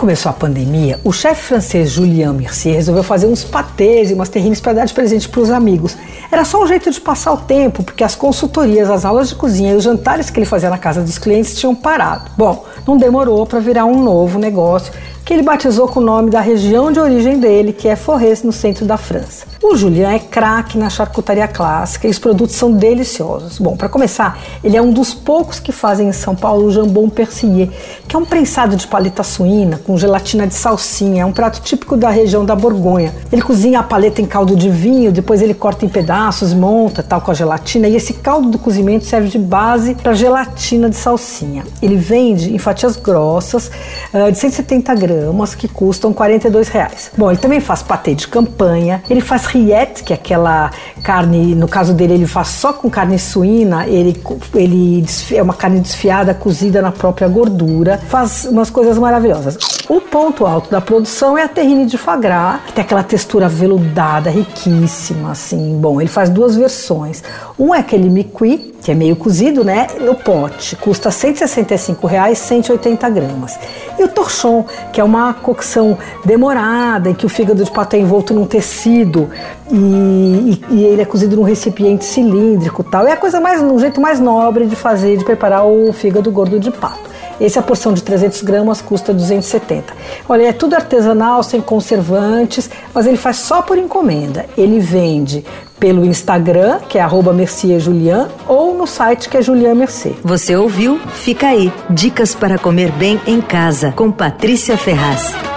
começou a pandemia, o chefe francês Julien Mercier resolveu fazer uns patês e umas terrines para dar de presente para os amigos. Era só um jeito de passar o tempo, porque as consultorias, as aulas de cozinha e os jantares que ele fazia na casa dos clientes tinham parado. Bom, não demorou para virar um novo negócio que ele batizou com o nome da região de origem dele, que é Forres, no centro da França. O Julien é craque na charcutaria clássica e os produtos são deliciosos. Bom, para começar, ele é um dos poucos que fazem em São Paulo o jambon persillé, que é um prensado de paleta suína com gelatina de salsinha. É um prato típico da região da Borgonha. Ele cozinha a paleta em caldo de vinho, depois ele corta em pedaços, monta tal com a gelatina e esse caldo do cozimento serve de base para gelatina de salsinha. Ele vende em fatias grossas uh, de 170 gramas gramas que custam 42 reais. Bom, ele também faz patê de campanha, ele faz rillette, que é aquela carne, no caso dele ele faz só com carne suína, ele, ele é uma carne desfiada, cozida na própria gordura, faz umas coisas maravilhosas. O ponto alto da produção é a terrine de foie gras, que tem aquela textura veludada, riquíssima, assim. Bom, ele faz duas versões. Um é aquele miqui, que é meio cozido, né? No pote, custa 165 reais, 180 gramas. E o torchon, que é uma cocção demorada, em que o fígado de pato é envolto num tecido e, e, e, ele é cozido num recipiente cilíndrico tal. É a coisa mais, um jeito mais nobre de fazer, de preparar o fígado gordo de pato. Esse, a porção de 300 gramas custa 270. Olha, é tudo artesanal, sem conservantes, mas ele faz só por encomenda. Ele vende pelo Instagram, que é arroba Julian, ou no site que é Julian Mercier. Você ouviu? Fica aí. Dicas para comer bem em casa, com Patrícia Ferraz.